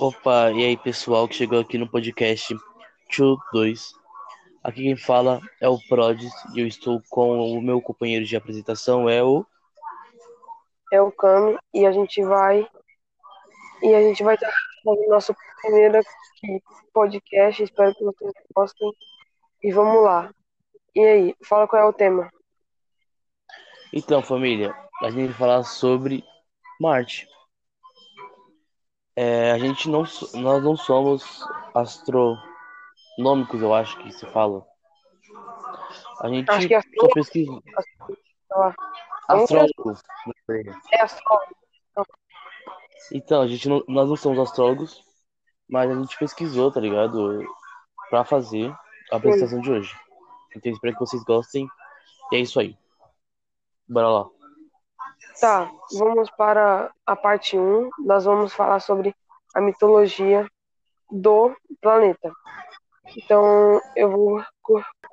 Opa, e aí pessoal que chegou aqui no podcast 2. Aqui quem fala é o Prodes e eu estou com o meu companheiro de apresentação, é o. É o Cami e a gente vai. E a gente vai estar fazendo nosso primeiro podcast. Espero que vocês gostem. E vamos lá. E aí, fala qual é o tema. Então, família, a gente vai falar sobre Marte. É, a gente não, nós não somos astronômicos, eu acho que se fala. A gente Acho que é só pesquisa. Astrólogo. É astrólogo. Então, a gente não, nós não somos astrólogos, mas a gente pesquisou, tá ligado? Pra fazer a apresentação de hoje. Então, espero que vocês gostem. E é isso aí. Bora lá. Tá, vamos para a parte 1. Nós vamos falar sobre a mitologia do planeta. Então, eu vou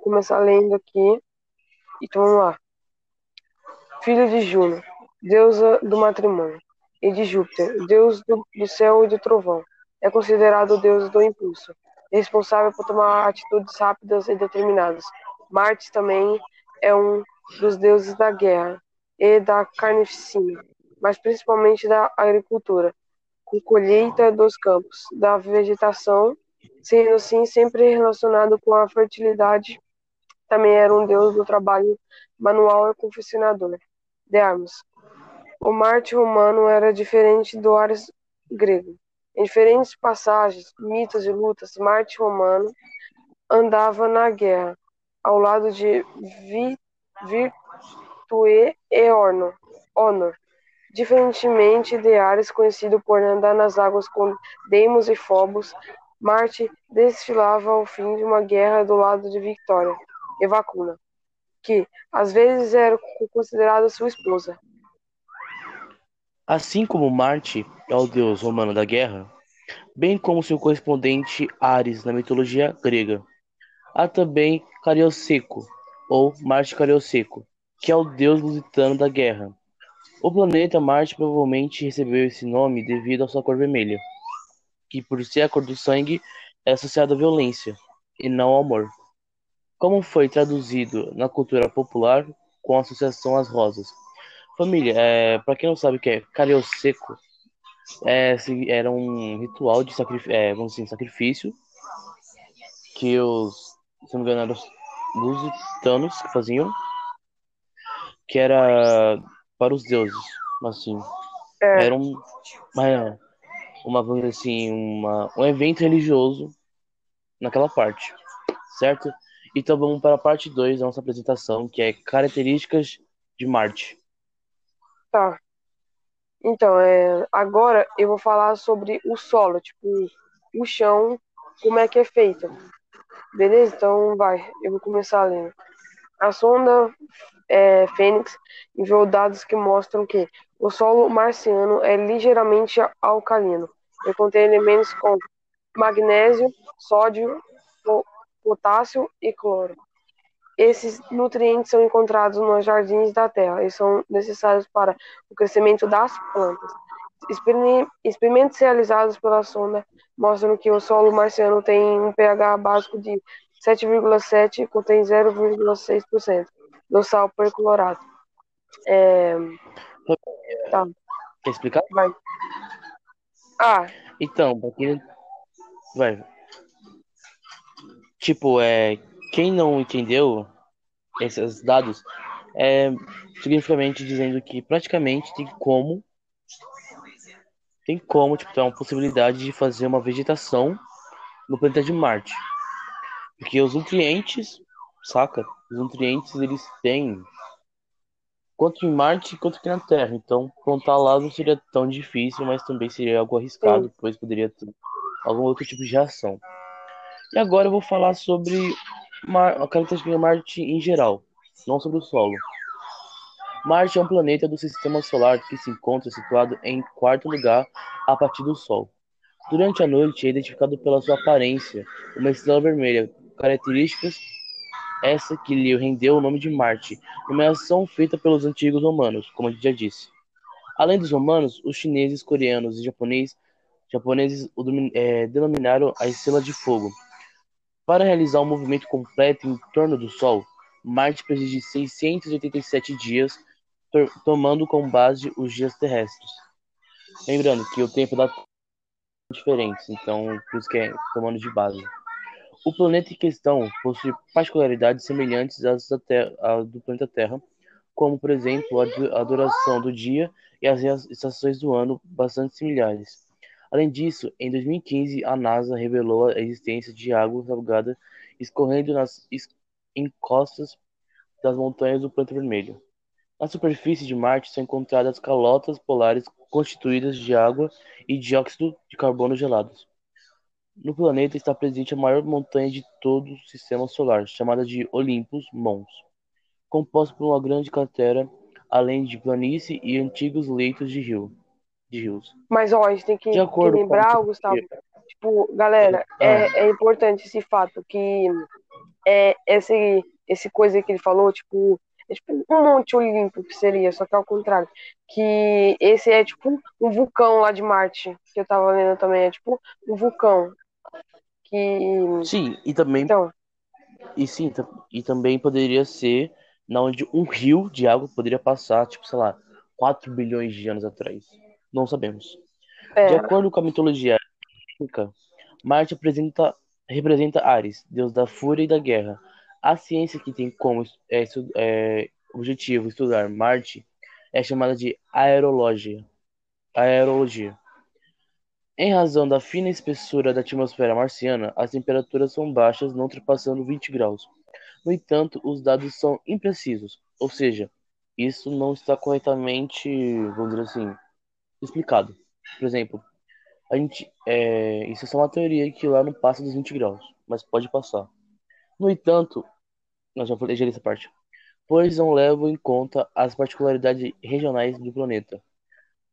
começar lendo aqui. Então, vamos lá. Filho de Juno, deusa do matrimônio, e de Júpiter, deus do, do céu e do trovão. É considerado o deus do impulso, responsável por tomar atitudes rápidas e determinadas. Marte também é um dos deuses da guerra, e da carnificina, mas principalmente da agricultura, com colheita dos campos, da vegetação, sendo assim sempre relacionado com a fertilidade. Também era um deus do trabalho manual e confeccionador de armas. O Marte romano era diferente do Ares grego. Em diferentes passagens, mitos e lutas, Marte romano andava na guerra, ao lado de Vi, Vir, Tue e Honor. Honor. Diferentemente de Ares, conhecido por andar nas águas com Deimos e Phobos, Marte desfilava ao fim de uma guerra do lado de Victoria e Vacuna, que às vezes era considerada sua esposa. Assim como Marte é o deus romano da guerra, bem como seu correspondente Ares na mitologia grega, há também Carioseco, ou Marte Carioseco, que é o deus lusitano da guerra. O planeta Marte provavelmente recebeu esse nome devido à sua cor vermelha, que por ser a cor do sangue é associada à violência e não ao amor. Como foi traduzido na cultura popular com associação às rosas. Família, é, para quem não sabe o que é carioseco, é, era um ritual de sacrifício, é, vamos dizer, sacrifício que os, se não me engano, eram os lusitanos que faziam que era para os deuses, assim. É. Era um, uma, uma, dizer assim, uma, um evento religioso naquela parte, certo? Então vamos para a parte 2 da nossa apresentação, que é características de Marte. Tá. Então, é, agora eu vou falar sobre o solo, tipo, o chão, como é que é feito. Beleza? Então vai, eu vou começar lendo. A sonda é, Fênix enviou dados que mostram que o solo marciano é ligeiramente alcalino e contém elementos como magnésio, sódio, potássio e cloro. Esses nutrientes são encontrados nos jardins da Terra e são necessários para o crescimento das plantas. Experimentos realizados pela sonda mostram que o solo marciano tem um pH básico de 7,7 e contém 0,6% do sal perclorado. É... Tá. Quer explicar? Vai. Ah. Então, porque vai. Tipo, é quem não entendeu esses dados é significativamente dizendo que praticamente tem como tem como, tipo, ter uma possibilidade de fazer uma vegetação no planeta de Marte. Porque os nutrientes, saca? Os nutrientes eles têm quanto em Marte quanto aqui na Terra. Então, plantar lá não seria tão difícil, mas também seria algo arriscado, pois poderia ter algum outro tipo de reação. E agora eu vou falar sobre a característica de Marte em geral, não sobre o solo. Marte é um planeta do sistema solar que se encontra situado em quarto lugar a partir do Sol. Durante a noite é identificado pela sua aparência, uma estrela vermelha, características essa que lhe rendeu o nome de Marte, nomeação feita pelos antigos romanos, como já disse. Além dos romanos, os chineses, coreanos e japoneses o é, denominaram a estrela de fogo. Para realizar um movimento completo em torno do Sol, Marte precisa de 687 dias, tomando como base os dias terrestres. Lembrando que o tempo da Terra é diferente, então por isso que é tomando de base. O planeta em questão possui particularidades semelhantes às do planeta Terra, como, por exemplo, a duração do dia e as estações do ano bastante similares. Além disso, em 2015, a NASA revelou a existência de água salgada escorrendo nas encostas das montanhas do planeta vermelho. Na superfície de Marte são encontradas calotas polares constituídas de água e dióxido de carbono gelados. No planeta está presente a maior montanha de todo o sistema solar, chamada de Olympus Mons, composta por uma grande cratera, além de planície e antigos leitos de, rio, de rios. Mas ó, a gente tem que, que lembrar, com... Gustavo, tipo, galera, é, ah. é, é, importante esse fato que é esse esse coisa que ele falou, tipo, é tipo um monte Olimpo que seria, só que ao contrário. Que esse é tipo um vulcão lá de Marte, que eu tava lendo também, é tipo um vulcão. Que... Sim, e também. Então... E sim, e também poderia ser na onde um rio de água poderia passar, tipo, sei lá, 4 bilhões de anos atrás. Não sabemos. É. De acordo com a mitologia Marte apresenta, representa Ares, deus da fúria e da guerra. A ciência que tem como é, é, objetivo estudar Marte é chamada de aerologia. aerologia. Em razão da fina espessura da atmosfera marciana, as temperaturas são baixas, não ultrapassando 20 graus. No entanto, os dados são imprecisos, ou seja, isso não está corretamente, vamos dizer assim, explicado. Por exemplo, a gente, é, isso é só uma teoria que lá não passa dos 20 graus, mas pode passar. No entanto, nós já falei essa parte, pois não levam em conta as particularidades regionais do planeta.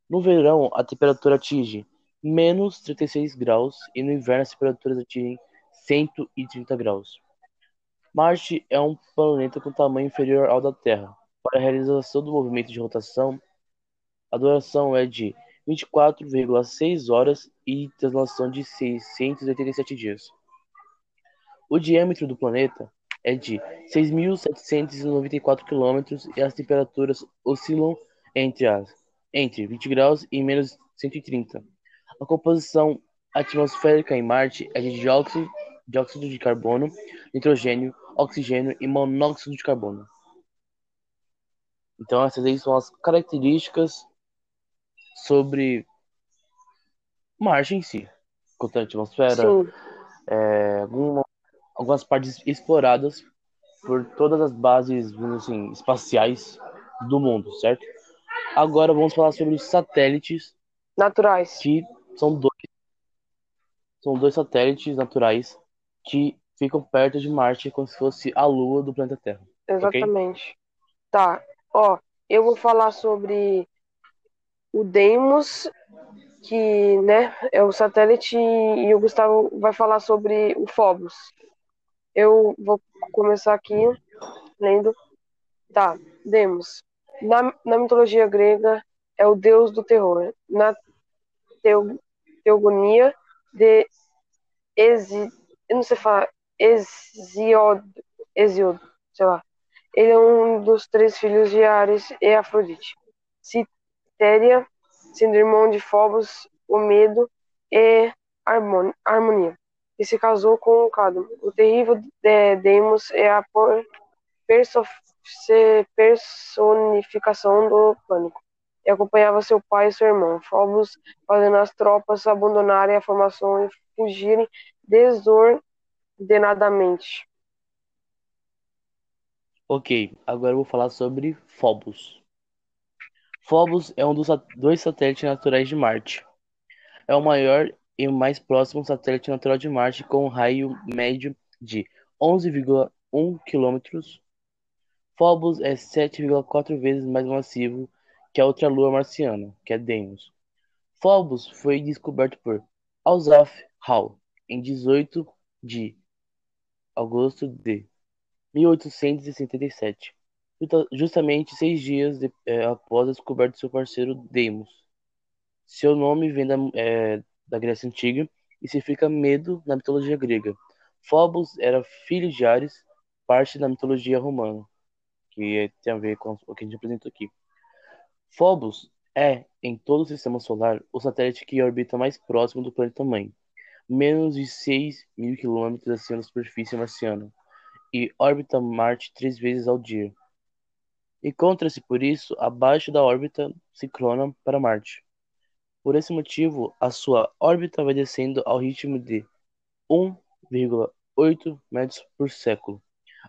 No verão, a temperatura atinge menos 36 graus e no inverno as temperaturas atingem 130 graus. Marte é um planeta com tamanho inferior ao da Terra. Para a realização do movimento de rotação, a duração é de 24,6 horas e translação de 687 dias. O diâmetro do planeta é de 6.794 km e as temperaturas oscilam entre, as, entre 20 graus e menos 130. A composição atmosférica em Marte é de dióxido, dióxido de carbono, nitrogênio, oxigênio e monóxido de carbono. Então essas aí são as características sobre Marte em si. Quanto à atmosfera, é, alguma, algumas partes exploradas por todas as bases assim, espaciais do mundo, certo? Agora vamos falar sobre satélites naturais. Que são dois, são dois satélites naturais que ficam perto de Marte como se fosse a Lua do planeta Terra. Exatamente. Okay? Tá. Ó, eu vou falar sobre o Deimos, que né, é o satélite, e o Gustavo vai falar sobre o Phobos. Eu vou começar aqui lendo. Tá, Demos. Na, na mitologia grega, é o deus do terror. Na teogonia de Ezi, eu não sei falar, Hesíodo, Hesíodo, sei lá. Ele é um dos três filhos de Ares e Afrodite. Citéria, sendo irmão de Phobos, o medo e harmonia e se casou com Cadmo. O terrível de é a personificação do pânico e acompanhava seu pai e seu irmão, Phobos, fazendo as tropas abandonarem a formação e fugirem desordenadamente. Ok, agora eu vou falar sobre Phobos. Phobos é um dos dois satélites naturais de Marte. É o maior e o mais próximo satélite natural de Marte com um raio médio de 11,1 km. Phobos é 7,4 vezes mais massivo que a outra lua marciana, que é Deimos. Phobos foi descoberto por Alsaf Hall em 18 de agosto de 1877, justamente seis dias de, é, após a descoberta de seu parceiro Deimos. Seu nome vem da, é, da Grécia Antiga e significa medo na mitologia grega. Phobos era filho de Ares, parte da mitologia romana, que tem a ver com o que a gente apresentou aqui. Phobos é, em todo o sistema solar, o satélite que orbita mais próximo do planeta mãe, menos de 6 mil quilômetros acima da superfície marciana, e orbita Marte três vezes ao dia. Encontra-se, por isso, abaixo da órbita ciclona para Marte. Por esse motivo, a sua órbita vai descendo ao ritmo de 1,8 metros por século.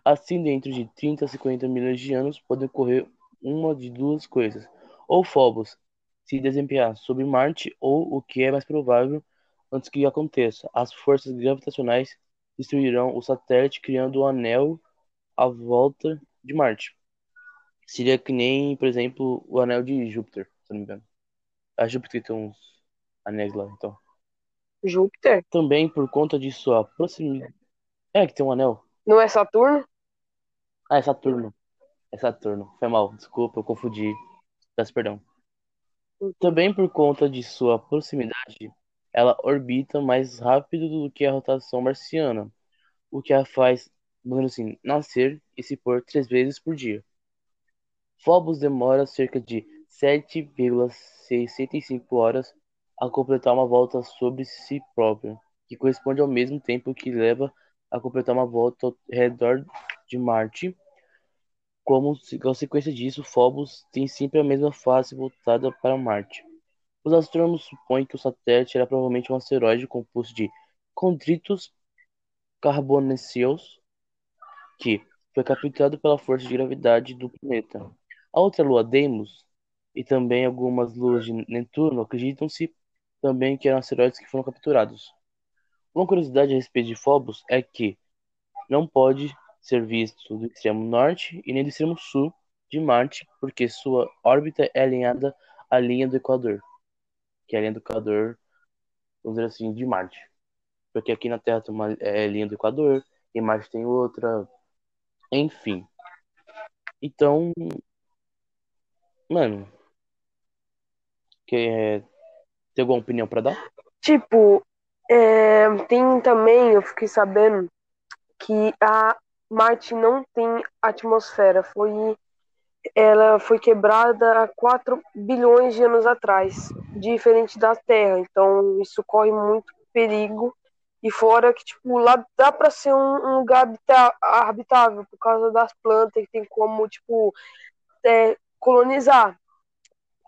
Assim, dentro de 30 a 50 milhões de anos, pode ocorrer uma de duas coisas ou Phobos se desempenhar sobre Marte, ou, o que é mais provável, antes que aconteça, as forças gravitacionais destruirão o satélite, criando um anel à volta de Marte. Seria que nem, por exemplo, o anel de Júpiter, se não me engano. A Júpiter tem uns anéis lá, então. Júpiter? Também por conta de sua proximidade. É, que tem um anel. Não é Saturno? Ah, é Saturno. É Saturno. Foi mal, desculpa, eu confundi. Peço perdão. Também por conta de sua proximidade, ela orbita mais rápido do que a rotação marciana, o que a faz, assim, nascer e se pôr três vezes por dia. Phobos demora cerca de 7,65 horas a completar uma volta sobre si própria, que corresponde ao mesmo tempo que leva a completar uma volta ao redor de Marte como consequência disso, Phobos tem sempre a mesma face voltada para Marte. Os astrônomos supõem que o satélite era provavelmente um asteroide composto de condritos carbonáceos que foi capturado pela força de gravidade do planeta. A outra lua, Deimos, e também algumas luas de Netuno acreditam-se também que eram asteroides que foram capturados. Uma curiosidade a respeito de Phobos é que não pode ser visto do extremo norte e nem do extremo sul de Marte, porque sua órbita é alinhada à linha do Equador, que é a linha do Equador, vamos dizer assim, de Marte. Porque aqui na Terra tem uma é, linha do Equador, e Marte tem outra, enfim. Então, mano, quer ter alguma opinião para dar? Tipo, é, tem também, eu fiquei sabendo que a Marte não tem atmosfera. Foi, ela foi quebrada há 4 bilhões de anos atrás, diferente da Terra. Então isso corre muito perigo. E fora que, tipo, lá dá para ser um, lugar habitável por causa das plantas que tem como, tipo, é, colonizar.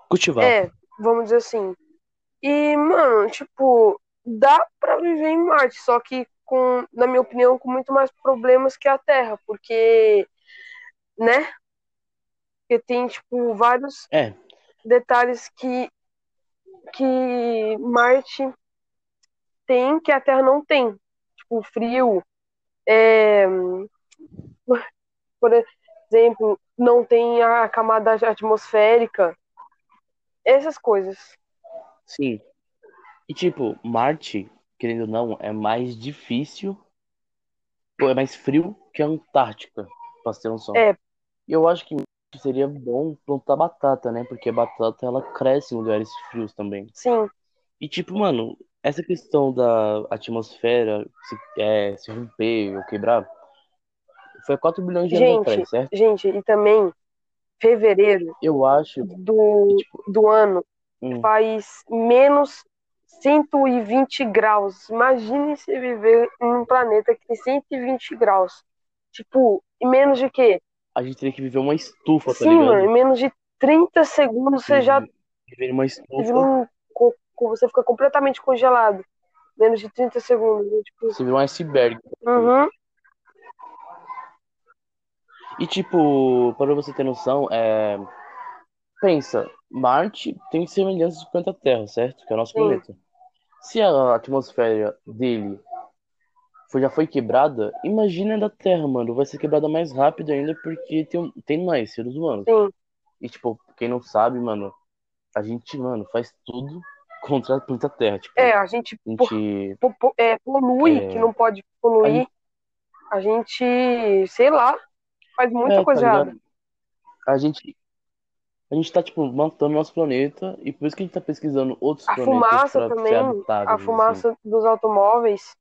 Cultivar. É, vamos dizer assim. E, mano, tipo, dá para viver em Marte, só que com, na minha opinião, com muito mais problemas que a Terra, porque, né? Porque tem, tipo, vários é. detalhes que, que Marte tem que a Terra não tem. Tipo, frio, é, por exemplo, não tem a camada atmosférica, essas coisas. Sim. E tipo, Marte querendo ou não, é mais difícil, ou é mais frio que a Antártica, pra ter noção. É. E eu acho que seria bom plantar batata, né? Porque a batata ela cresce em lugares frios também. Sim. E tipo, mano, essa questão da atmosfera se, é, se romper ou quebrar foi 4 bilhões de anos atrás, certo? Gente, e também fevereiro eu acho do, tipo, do ano hum. faz menos 120 graus. Imagine se viver em um planeta que tem 120 graus. Tipo, em menos de quê? A gente teria que viver uma estufa, tá Sim, ligado? mano, em menos de 30 segundos você já. Viver uma estufa. Um... Você fica completamente congelado. Menos de 30 segundos. Né? Tipo... Você vira um iceberg. Uhum. E tipo, para você ter noção, é... pensa, Marte tem semelhanças com planeta Terra, certo? Que é o nosso Sim. planeta. Se a atmosfera dele já foi quebrada, imagina da Terra, mano. Vai ser quebrada mais rápido ainda porque tem, tem mais seres humanos. Sim. E, tipo, quem não sabe, mano, a gente, mano, faz tudo contra a planeta Terra. Tipo, é, a gente, a gente po, po, é, polui, é... que não pode poluir. A gente... a gente, sei lá, faz muita é, tá coisa tá errada. A gente a gente tá, tipo, matando nosso planeta e por isso que a gente tá pesquisando outros A planetas fumaça também, a habitáveis, assim. fumaça dos automóveis.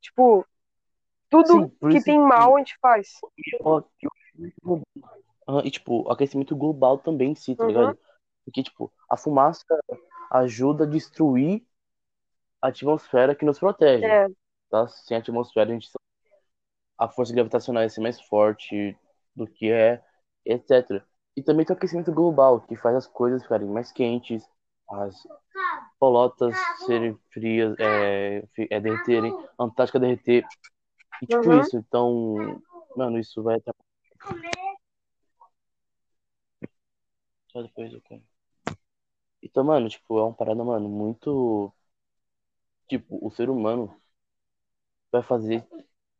Tipo, tudo Sim, que tem mal a gente faz. E, tipo, aquecimento global também em si, tá Uhum. ligado? Porque, tipo, a fumaça ajuda a destruir a atmosfera que nos protege, É, tá? Sem a atmosfera, a gente... a força gravitacional ia ser mais forte do que é, etc. E também tem o aquecimento global, que faz as coisas ficarem mais quentes, as polotas serem frias, é, é, derreterem, a Antártica derreter. E, tipo, Uhum. isso. Então, mano, isso vai até... Só depois eu como. Então, mano, tipo, é uma parada, mano, muito. Tipo, o ser humano vai fazer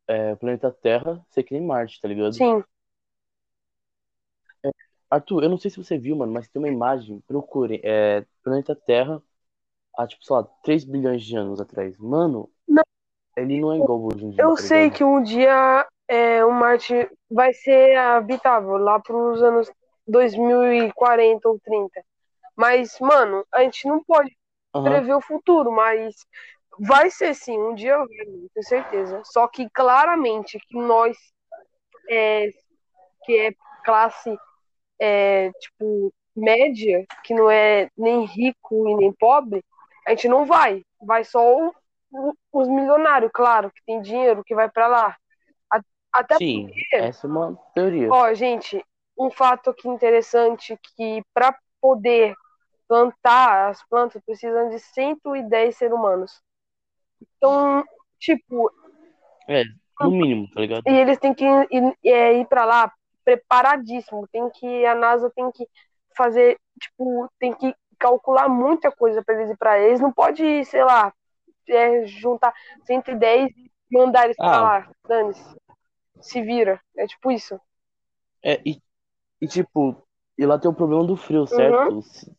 é, o planeta Terra ser que nem Marte, tá ligado? sim. Arthur, eu não sei se você viu, mano, mas tem uma imagem, procure, é, planeta Terra há, tipo, sei lá, 3 bilhões de anos atrás. Mano, Não. ele não é igual hoje em dia, Eu tá sei ligado? que um dia é, o Marte vai ser habitável lá pros anos 2040 ou 30. Mas, mano, a gente não pode Aham. prever o futuro, mas vai ser sim, um dia vai, tenho certeza. Só que claramente que nós, é, que é classe é, tipo média, que não é nem rico e nem pobre, a gente não vai. Vai só o- o- os milionários, claro, que tem dinheiro, que vai pra lá. A- Até Sim, essa é uma teoria. Ó, gente, um fato aqui interessante que para poder plantar as plantas precisam de 110 seres humanos. Então, tipo, É, no mínimo, tá ligado? e eles têm que ir, é, ir para lá preparadíssimo. Tem que a NASA tem que fazer, tipo, tem que calcular muita coisa para eles ir para eles. Não pode, sei lá, é, juntar 110 e mandar eles Ah. lá. Dane-se. Se vira. É tipo isso. É, e, e tipo, e lá tem o problema do frio, certo? Se-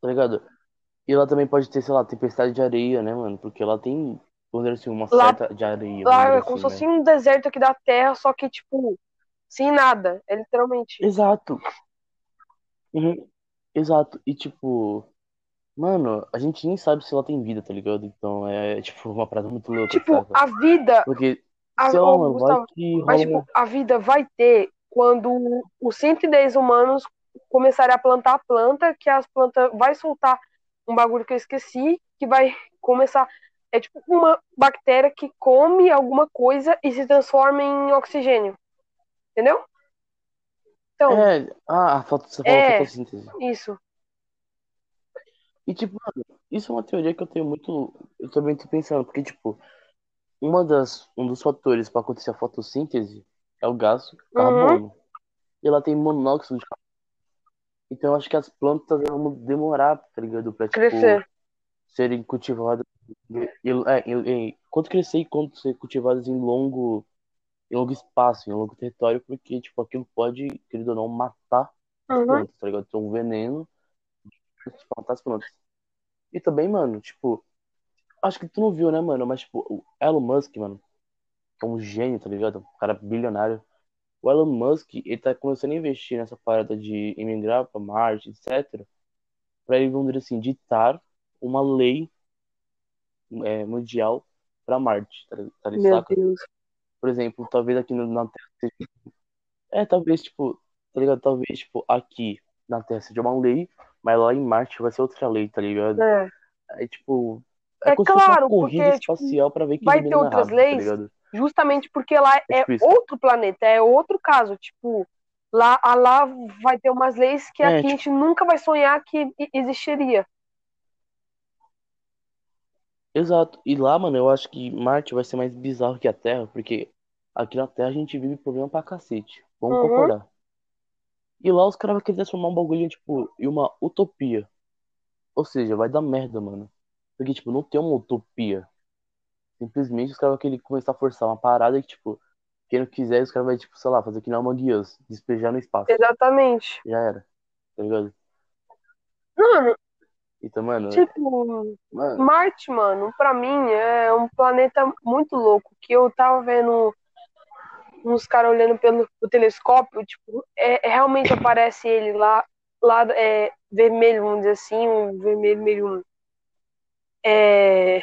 Tá ligado? E lá também pode ter, sei lá, tempestade de areia, né, mano? Porque lá tem, vamos dizer assim, uma Lá- certa de areia. Lá é como se assim, fosse né? um deserto aqui da Terra, só que, tipo, sem nada. É literalmente. Exato. Uhum. Exato. E tipo, mano, a gente nem sabe se lá tem vida, tá ligado? Então é, tipo, uma parada muito louca, Tipo, saca? a vida. Porque, A, sei lá, mano, Gustavo, vai que mas, rola um- tipo, a vida vai ter quando os 110 humanos começarem a plantar a planta, que as plantas vai soltar um bagulho que eu esqueci, que vai começar. É tipo uma bactéria que come alguma coisa e se transforma em oxigênio. Entendeu? Então, É, ah, a foto, você falou É. fotossíntese. isso. E tipo, mano, isso é uma teoria que eu tenho muito. Eu também tô pensando, porque, tipo, uma das, um dos fatores pra acontecer a fotossíntese é o gás Uhum. carbono. E ela tem monóxido de carbono. Então eu acho que as plantas vão demorar, tá ligado? Pra, tipo, Crescer. serem cultivadas. É, quanto crescer e quanto ser cultivadas em longo, em longo espaço, em longo território, porque, tipo, aquilo pode, querido ou não, matar as Uhum. plantas, tá ligado? Então, um veneno de matar as plantas. E também, mano, tipo, acho que tu não viu, né, mano? Mas, tipo, o Elon Musk, mano, que é um gênio, tá ligado? Um cara bilionário. O Elon Musk, ele tá começando a investir nessa parada de emigrar pra Marte, etc. Pra ele, vamos dizer assim, ditar uma lei é, mundial pra Marte, tá, tá ligado? Meu Saca? Deus. Por exemplo, talvez aqui na Terra seja... É, talvez, tipo, tá ligado? Talvez, tipo, aqui na Terra seja uma lei, mas lá em Marte vai ser outra lei, tá ligado? É. É tipo. É, É claro, uma corrida porque, tipo, espacial pra ver quem vai ter outras rápido, tá leis ligado? Justamente porque lá É é tipo outro planeta, é outro caso. Tipo, lá, a lá vai ter umas leis que É, aqui a tipo- gente nunca vai sonhar que existiria. Exato. E lá, mano, eu acho que Marte vai ser mais bizarro que a Terra, porque aqui na Terra a gente vive problema pra cacete. Vamos Uhum. concordar. E lá os caras vão querer transformar um bagulho, tipo, em uma utopia. Ou seja, vai dar merda, mano. Porque, tipo, não tem uma utopia. Simplesmente os caras vão querer começar a forçar uma parada que, tipo, quem não quiser, os caras vão, tipo, sei lá, fazer que nem uma Us, despejar no espaço. Exatamente. Já era. Tá ligado? Mano, Então, mano, tipo, mano, Marte, mano, pra mim é um planeta muito louco. Que eu tava vendo uns caras olhando pelo telescópio, tipo, é, é- realmente aparece ele lá lado é, vermelho, vamos dizer assim, um vermelho meio. É,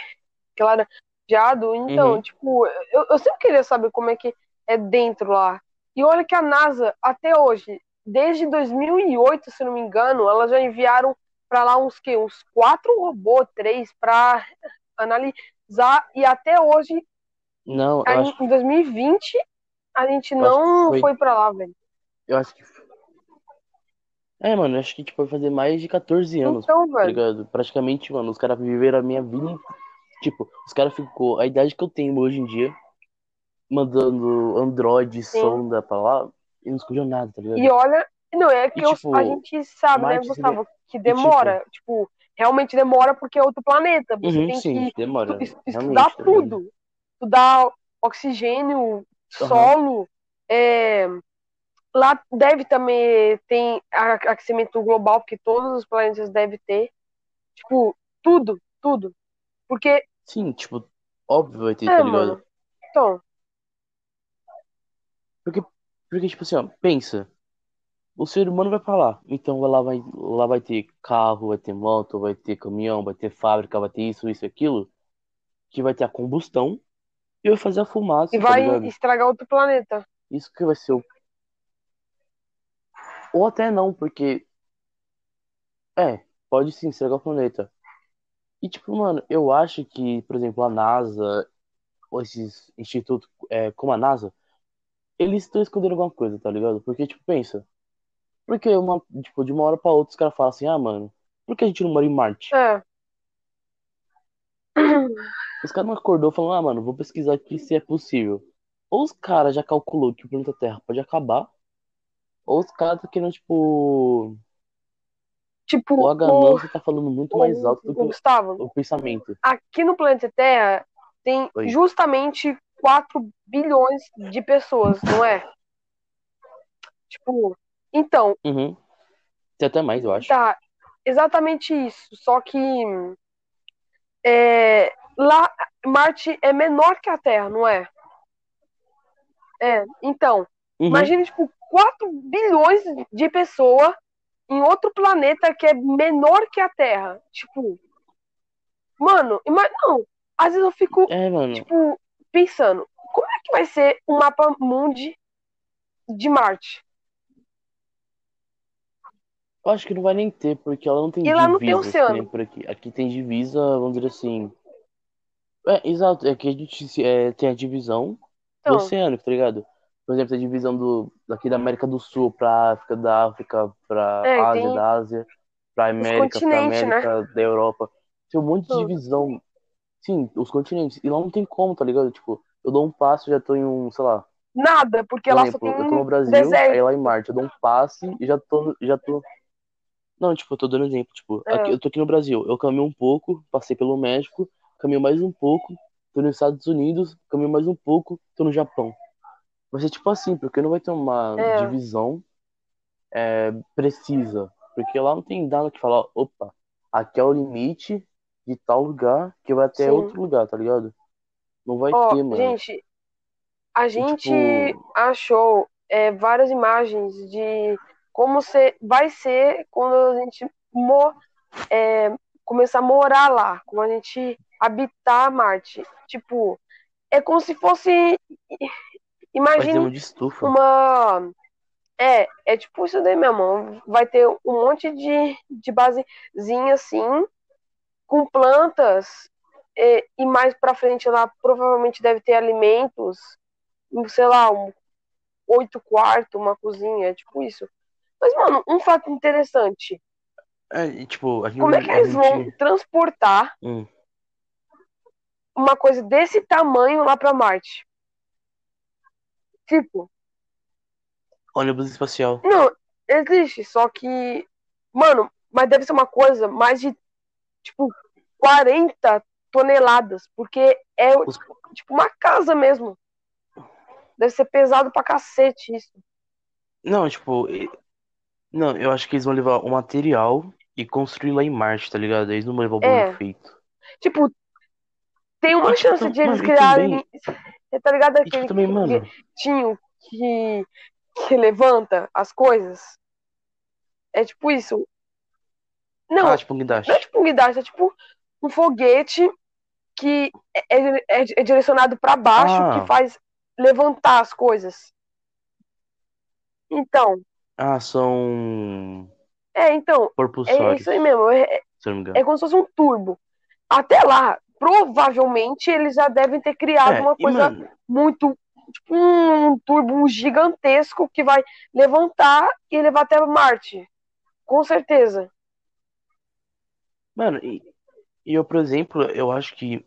laranjado. Então, Uhum. tipo, eu, eu sempre queria saber como é que é dentro lá. E olha que a NASA, até hoje, desde 2008, se não me engano, elas já enviaram para lá uns que uns quatro robôs, três, para analisar. E até hoje, Não, aí, acho, em 2020, a gente eu não foi. foi para lá, velho. Eu acho que. É, mano, eu acho que tipo, vai fazer mais de 14 anos, Então, tá velho, ligado? Praticamente, mano, os caras viveram a minha vida. Tipo, os caras ficou a idade que eu tenho hoje em dia, mandando Android, sim. sonda pra lá, e não escolheu nada, tá E ligado? olha, não é E que eu, a tipo, gente sabe, né, Marte. Gustavo, que E tipo. demora, tipo, realmente demora porque é outro planeta. Você Uhum, tem sim, que demora, es- estudar realmente, tá tudo, estudar oxigênio, Aham. solo, é, lá deve também tem a- aquecimento global, porque todos os planetas devem ter, tipo, tudo, tudo. Porque, Sim, tipo, óbvio vai ter, é, tá mano, ligado? então, Porque, porque, tipo assim, ó, pensa, o ser humano vai pra lá, então lá vai, lá vai ter carro, vai ter moto, vai ter caminhão, vai ter fábrica, vai ter isso, isso e aquilo, que vai ter a combustão e vai fazer a e fumaça, tá vai ligado? estragar outro planeta. Isso que vai ser o. Ou até não, porque, é, pode sim estragar o planeta. E, tipo, mano, eu acho que, por exemplo, a NASA, ou esses institutos é, como a NASA, eles estão escondendo alguma coisa, tá ligado? Porque, tipo, pensa. Porque uma, tipo, de uma hora pra outra os caras falam assim, ah, mano, por que a gente não mora em Marte? É, Os caras não acordou falando, ah, mano, vou pesquisar aqui se é possível. Ou os caras já calculou que o planeta Terra pode acabar, ou os caras tá querendo, tipo. tipo, o, ganância tá falando muito mais o, alto do que Gustavo, o pensamento. aqui no planeta Terra tem Oi. justamente 4 bilhões de pessoas, não é? Tipo, então, Uhum. Até mais, eu acho. tá, exatamente isso. Só que é, lá, Marte é menor que a Terra, não é? É, então, Uhum. imagine, tipo, 4 bilhões de pessoas em outro planeta que é menor que a Terra. Tipo, mano, ima- não, às vezes eu fico, É, tipo, pensando, como é que vai ser um mapa mundi de Marte? Eu acho que não vai nem ter, porque ela não tem E lá não tem divisas, que nem oceano. por aqui. Aqui tem divisa, vamos dizer assim. É, exato, é que a gente é, tem a divisão do Então, oceano, tá ligado? Por exemplo, a divisão do, daqui da América do Sul pra África, da África pra é, Ásia, tem da Ásia pra América, pra né? América da Europa. Tem um monte de divisão. Sim, os continentes. E lá não tem como, tá ligado? Tipo, eu dou um passo e já tô em um, sei lá. nada, porque Por lá só exemplo, tem eu tô no um Brasil, aí deserto. lá em Marte, eu dou um passe e já tô, já tô. Não, tipo, eu tô dando exemplo. Tipo, aqui, É, eu tô aqui no Brasil, eu caminho um pouco, passei pelo México, caminho mais um pouco, tô nos Estados Unidos, caminho mais um pouco, tô no Japão. Vai ser tipo assim, porque não vai ter uma é, divisão é, precisa. Porque lá não tem nada que falar, opa, aqui é o limite de tal lugar que vai até sim. outro lugar, tá ligado? Não vai Ó, ter, mano. gente, a E gente tipo, achou é, várias imagens de como se, vai ser quando a gente mo- é, começar a morar lá, como a gente habitar Marte. Tipo, é como se fosse, imagine um uma, é, é tipo isso daí mesmo. Vai ter um monte de, de basezinha assim, com plantas, é, e mais pra frente lá provavelmente deve ter alimentos, sei lá, um oito quartos, uma cozinha, é tipo isso. Mas, mano, um fato interessante. É, tipo, a Como é gente, que eles vão gente, transportar hum, uma coisa desse tamanho lá pra Marte? Tipo, ônibus espacial. não, existe, só que, mano, mas deve ser uma coisa mais de, tipo, 40 toneladas, porque é, Os, tipo, uma casa mesmo. Deve ser pesado pra cacete isso. não, tipo, não, eu acho que eles vão levar o material e construir lá em Marte, tá ligado? Eles não vão levar o bagulho É, feito. tipo, tem uma E tipo, chance de eles mano, e criarem. Tá ligado e tipo, aquele também, mano, que, que levanta as coisas? É tipo isso. Não, Ah, tipo um não é tipo um guindaste, é tipo um foguete que é, é- é direcionado para baixo, Ah. que faz levantar as coisas. Então, Ah, são é, então, é isso aí mesmo. É, se eu não me engano. é como se fosse um turbo. Até lá, provavelmente eles já devem ter criado É, uma coisa mano, muito. Tipo, um turbo gigantesco que vai levantar e levar até Marte. Com certeza. mano, e, e eu, por exemplo, eu acho que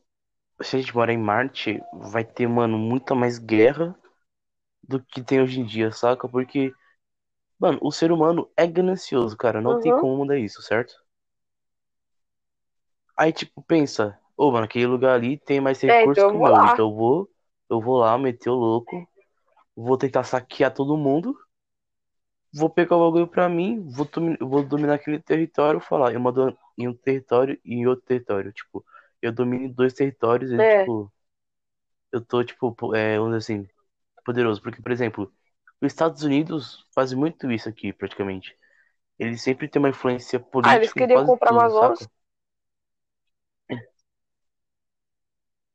se a gente morar em Marte, vai ter, mano, muita mais guerra do que tem hoje em dia, saca? Porque, mano, o ser humano é ganancioso, cara. Não tem Uhum. como mudar isso, certo? Aí, tipo, pensa, ô, mano, aquele lugar ali tem mais É, recurso então que o meu. lá. Então eu vou, eu vou lá, meter o louco, vou tentar saquear todo mundo, vou pegar o bagulho pra mim, vou, vou dominar aquele território, falar, eu mando em um território e em outro território. Tipo, eu domino dois territórios e, É. tipo, eu tô, tipo, po- é, vamos dizer assim, poderoso. Porque, por exemplo, os Estados Unidos fazem muito isso aqui, praticamente. Eles sempre têm uma influência Ah, eles política em queriam quase comprar tudo, Amazonas. saca?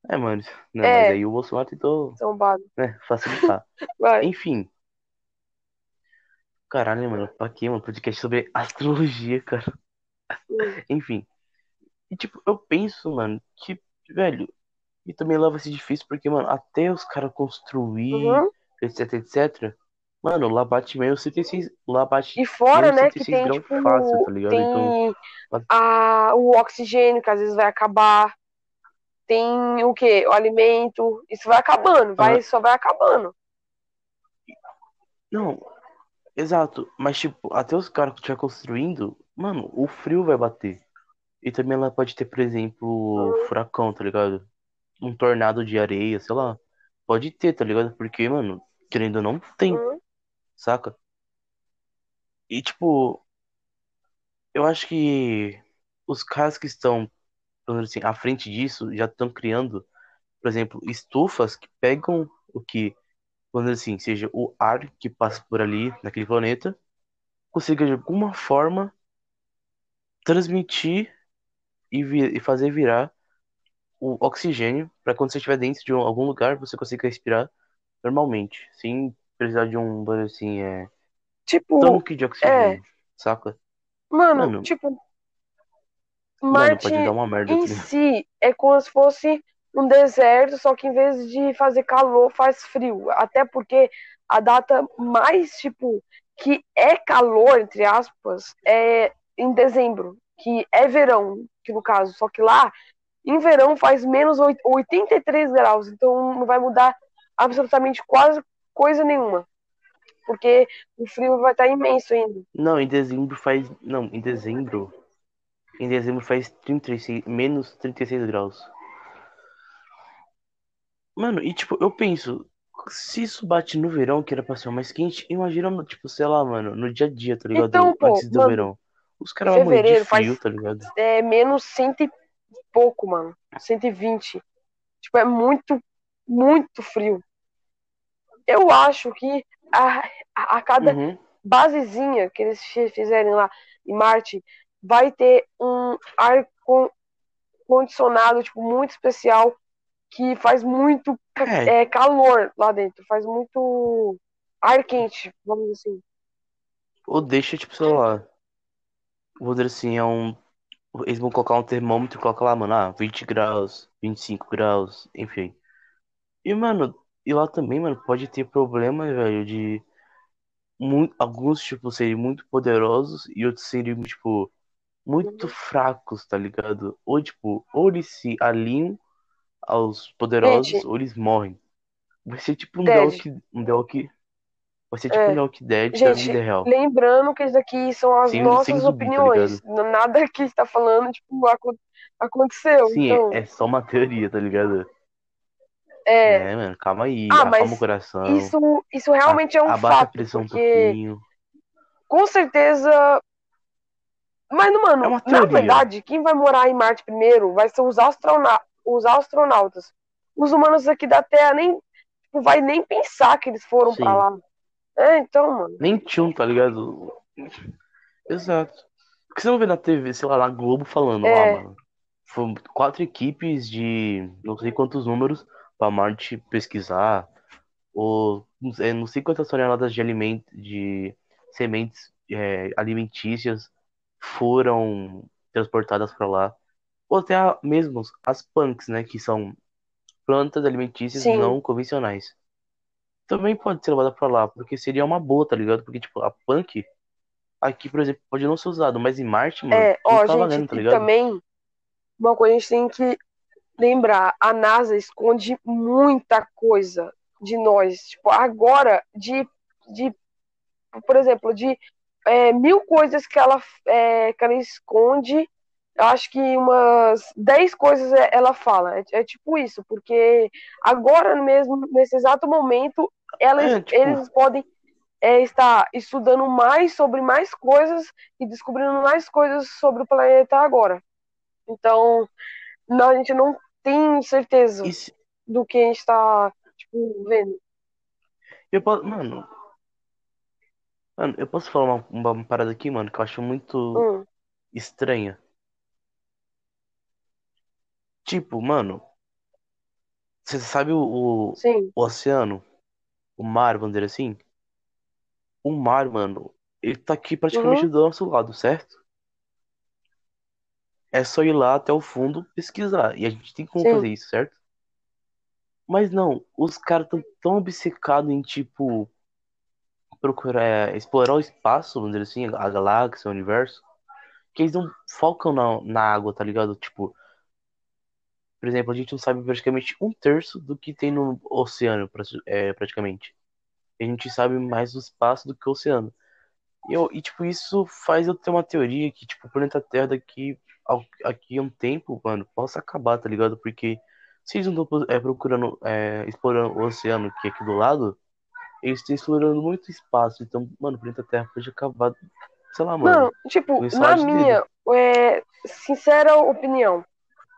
É, mano, não, mas É, aí o Bolsonaro tentou, zombado. né, facilitar. Enfim, caralho, mano, pra quê, mano? Podcast sobre astrologia, cara. Hum. Enfim. E, tipo, eu penso, mano, que, velho, e também lá vai ser difícil porque, mano, até os caras construir, Uhum. etc, etc, mano, lá bate menos 76, lá bate E fora, né, que 76 tem, tipo, fácil, tá ligado? Então, tem a, o oxigênio, que às vezes vai acabar. Tem o quê? O alimento. Isso vai acabando, vai, Ah. só vai acabando. não, exato, mas, tipo, até os caras que estiver construindo, mano, o frio vai bater. E também ela pode ter, por exemplo, furacão, tá ligado? Um tornado de areia, sei lá. Pode ter, tá ligado? Porque, mano, querendo ou não, tem, Uhum. Saca? E, tipo, eu acho que os caras que estão, assim, à frente disso já estão criando, por exemplo, estufas que pegam o que, dizer assim, seja o ar que passa por ali, naquele planeta, consiga de alguma forma transmitir e, vi- e fazer virar o oxigênio para quando você estiver dentro de um- algum lugar você consiga respirar normalmente, sem precisar de um, dizer assim, é, Tipo, tanque de oxigênio, saca? mano, Mano, tipo, Marte em tá ligado? si é como se fosse um deserto, só que em vez de fazer calor, faz frio. Até porque a data mais, tipo, que é calor, entre aspas, é em dezembro, que é verão, que no caso, só que lá, em verão, faz menos oit- 83 graus, então não vai mudar absolutamente quase coisa nenhuma. Porque o frio vai estar imenso ainda. Não, em dezembro faz. Não, em dezembro. Em dezembro faz 36, menos 36 graus. Mano, e tipo, eu penso, se isso bate no verão, que era pra ser mais quente, imagina, tipo, sei lá, mano, no dia a dia, tá ligado? Então, pô, Antes do mano, verão. Os caras vão morrer de fevereiro frio, faz- tá ligado? é menos cento e pouco, mano. 120. Tipo, é muito, muito frio. Eu acho que a, a, cada Uhum. basezinha que eles fi- fizerem lá em Marte vai ter um ar con- condicionado, tipo, muito especial que faz muito É. é, calor lá dentro. Faz muito ar quente, vamos dizer assim. Ou deixa, tipo, sei lá. Vou dizer assim, é um. Eles vão colocar um termômetro e coloca lá, mano, ah, 20 graus, 25 graus, enfim. E, mano, e lá também, mano, pode ter problema, velho, de mu- alguns, tipo, serem muito poderosos e outros serem, tipo, muito fracos, tá ligado? Ou, tipo, ou eles se alinham aos poderosos, ou eles morrem. Vai ser tipo um Dead. Walking, um The Walking, vai ser tipo É. um The Walking Dead da Gente, vida real. lembrando que isso daqui são as Sem- nossas sem zumbi, tá opiniões. Nada que está falando, tipo, acon- aconteceu. Sim, então, é só uma teoria, tá ligado? É, É, mano, calma aí, Ah, acalma mas o coração. isso, isso realmente é um abaixa a fato, pressão um porque pouquinho. com certeza. Mas, mano, É na verdade, quem vai morar em Marte primeiro vai ser os, astrona os astronautas. Os humanos aqui da Terra nem tipo, vai nem pensar que eles foram Sim. pra lá. É, então, mano. Nem tchum, tá ligado? Exato. Porque você não vê na TV, sei lá, na Globo falando, ah, É, mano, foram quatro equipes de não sei quantos números pra Marte pesquisar, ou não sei não sei quantas toneladas de alimento, de sementes é, alimentícias foram transportadas pra lá. Ou até mesmo as punks, né, que são plantas alimentícias sim. não convencionais. Também pode ser levada pra lá, porque seria uma boa, tá ligado? Porque, tipo, a punk aqui, por exemplo, pode não ser usado, mas em Marte, mano, É, ó, tá gente, valendo, tá ligado? também uma coisa a gente tem que lembrar, a NASA esconde muita coisa de nós. Tipo, agora, de, de por exemplo, de é, mil coisas que ela, é, que ela esconde, eu acho que umas 10 coisas é, ela fala. É, é tipo isso, porque agora mesmo, nesse exato momento, elas, É, tipo, eles podem é, estar estudando mais sobre mais coisas e descobrindo mais coisas sobre o planeta agora. Então, não, a gente não tem certeza se- do que a gente está tipo, vendo. eu posso, mano, mano, eu posso falar uma, uma parada aqui, mano, que eu acho muito Hum, estranha. Tipo, mano, você sabe o, o, o oceano, o mar, vamos dizer assim? O mar, mano, ele tá aqui praticamente Uhum, do nosso lado, certo? É só ir lá até o fundo pesquisar. E a gente tem como sim. fazer isso, certo? Mas não, os caras tão tão obcecados em, tipo, procurar, é, explorar o espaço, vamos dizer assim, a galáxia, o universo, que eles não focam na, na água, tá ligado? Tipo, por exemplo, a gente não sabe praticamente um terço do que tem no oceano, é, praticamente. A gente sabe mais do espaço do que o oceano. E, eu, e, tipo, isso faz eu ter uma teoria que, tipo, o planeta Terra daqui, aqui um tempo, mano, possa acabar, tá ligado? Porque se eles não estão é, procurando, é, explorando o oceano que é aqui do lado, eles estão explorando muito espaço. Então, mano, o planeta Terra pode acabar, sei lá, mano, Não, tipo, na minha é, sincera opinião,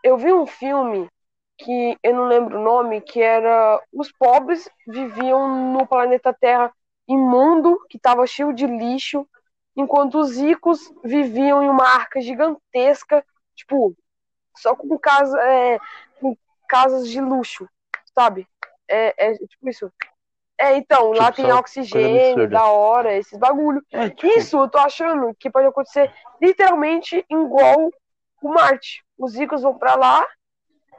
eu vi um filme que eu não lembro o nome, que era os pobres viviam no planeta Terra imundo, que estava cheio de lixo, enquanto os ricos viviam em uma arca gigantesca, tipo, só com, casa, é, com casas de luxo, sabe? É, é tipo isso. É, então, lá Tipo, tem só coisa oxigênio, da hora, esses bagulho. É, tipo, Isso eu tô achando que pode acontecer literalmente igual o Marte. Os ricos vão pra lá,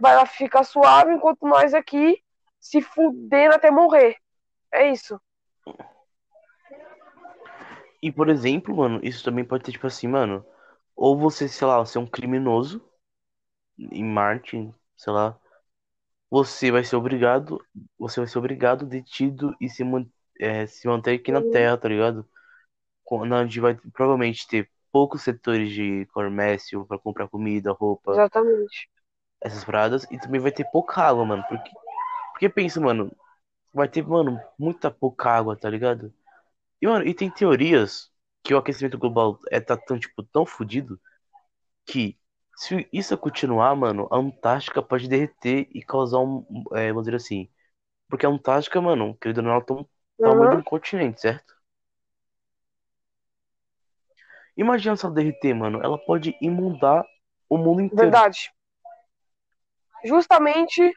vai lá ficar suave, enquanto nós aqui se fudendo até morrer. É isso. E por exemplo, mano, isso também pode ter, tipo assim, mano, ou você, sei lá, ser um criminoso em Marte, sei lá, você vai ser obrigado, você vai ser obrigado, detido e se, é, se manter aqui na Terra, tá ligado? Quando a gente vai provavelmente ter poucos setores de comércio pra comprar comida, roupa, exatamente. essas paradas, e também vai ter pouca água, mano. Porque, porque pensa, mano, vai ter, mano, muita pouca água, tá ligado? E, mano, e tem teorias que o aquecimento global é tá tão, tipo, tão fodido que se isso continuar, mano, a Antártica pode derreter e causar um, é, vamos dizer assim, porque a Antártica, mano, querido ou não, ela tem um tamanho de um continente, certo? Imagina se ela derreter, mano, ela pode inundar o mundo inteiro. verdade. Justamente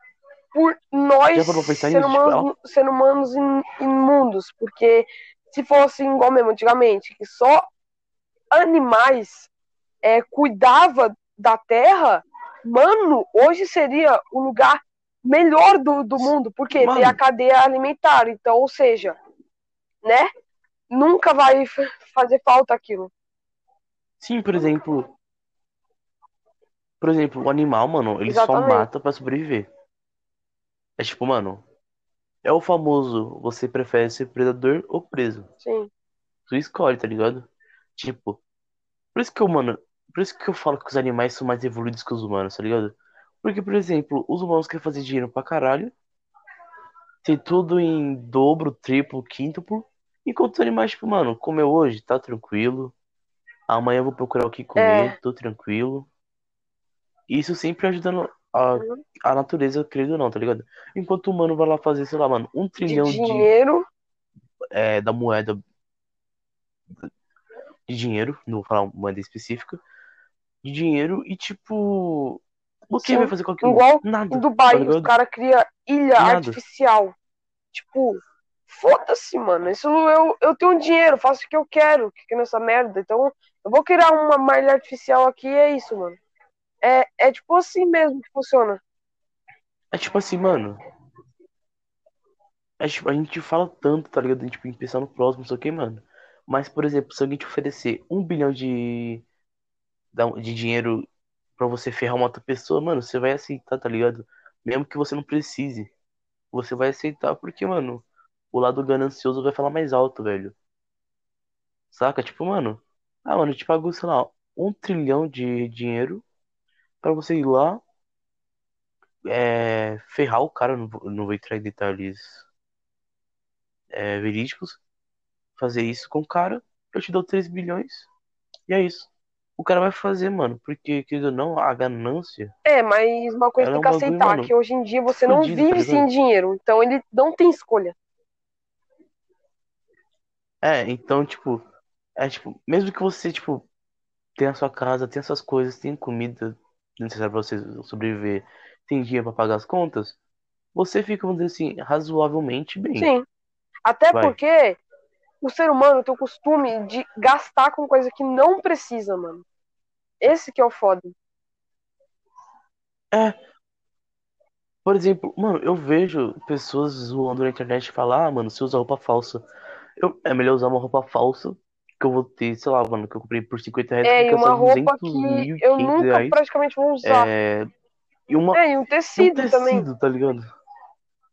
por nós, sendo nisso? Tipo, ela, humanos, humanos imundos. Porque se fosse igual mesmo antigamente, que só animais é, cuidava da terra, mano, hoje seria o lugar melhor do, do mundo, porque tem a mano, cadeia alimentar, então, ou seja, né? Nunca vai fazer falta aquilo. sim, por exemplo, por exemplo, o animal, mano, ele só Exatamente. mata pra sobreviver. É tipo, mano, é o famoso, você prefere ser predador ou preso? Sim. Tu escolhe, tá ligado? Tipo, por isso que eu, mano, por isso que eu falo que os animais são mais evoluídos que os humanos, tá ligado? Porque, por exemplo, os humanos querem fazer dinheiro pra caralho, tem tudo em dobro, triplo, quíntuplo, enquanto os animais, tipo, mano, comeu hoje, tá tranquilo, amanhã eu vou procurar o que É. comer, tô tranquilo. Isso sempre ajudando a, uhum. a natureza, ou não, tá ligado? Enquanto o humano vai lá fazer, sei lá, mano, um De trilhão de, dinheiro. é, da moeda de dinheiro, não vou falar uma moeda específica, de dinheiro e tipo. O que Sim, vai fazer com aquilo? Igual Nada. em Dubai, tá os caras criam ilha Nada. artificial. Tipo, foda-se, mano. Isso eu, eu tenho dinheiro, faço o que eu quero, que nessa merda. Então, eu vou criar uma, ilha artificial aqui e é isso, mano. É, é tipo assim mesmo que funciona. É tipo assim, mano. É tipo, a gente fala tanto, tá ligado? Tipo, em pensar no próximo, não sei o que, mano. Mas, por exemplo, se alguém te oferecer um bilhão de, de dinheiro pra você ferrar uma outra pessoa, mano, você vai aceitar, tá ligado? Mesmo que você não precise. Você vai aceitar porque, mano, o lado ganancioso vai falar mais alto, velho. Saca? Tipo, mano, ah, mano, eu te pago, sei lá, um trilhão de dinheiro pra você ir lá, é, ferrar o cara, não vou, não vou entrar em detalhes é, verídicos, fazer isso com o cara, eu te dou 3 bilhões, e é isso. O cara vai fazer, mano, porque, querido ou não, a ganância, É, mas uma coisa Ela tem é que um bagulho, aceitar, mano, que hoje em dia você não tá vive ligado? sem dinheiro. Então ele não tem escolha. é, então, tipo, é tipo, mesmo que você, tipo, tenha a sua casa, tenha suas coisas, tenha comida necessária pra você sobreviver, tem dinheiro pra pagar as contas, você fica, vamos dizer assim, razoavelmente bem. Sim. Até Vai. porque o ser humano tem o costume de gastar com coisa que não precisa, mano. Esse que é o foda. É, por exemplo, mano, eu vejo pessoas zoando na internet e falar, ah, mano, você usa roupa falsa. Eu, é melhor usar uma roupa falsa que eu vou ter, sei lá, mano, que eu comprei por 50 reais, É, e uma roupa 200 que eu 500 nunca reais. praticamente vou usar. É, e uma, É, e um e um tecido também. tecido, tá ligado?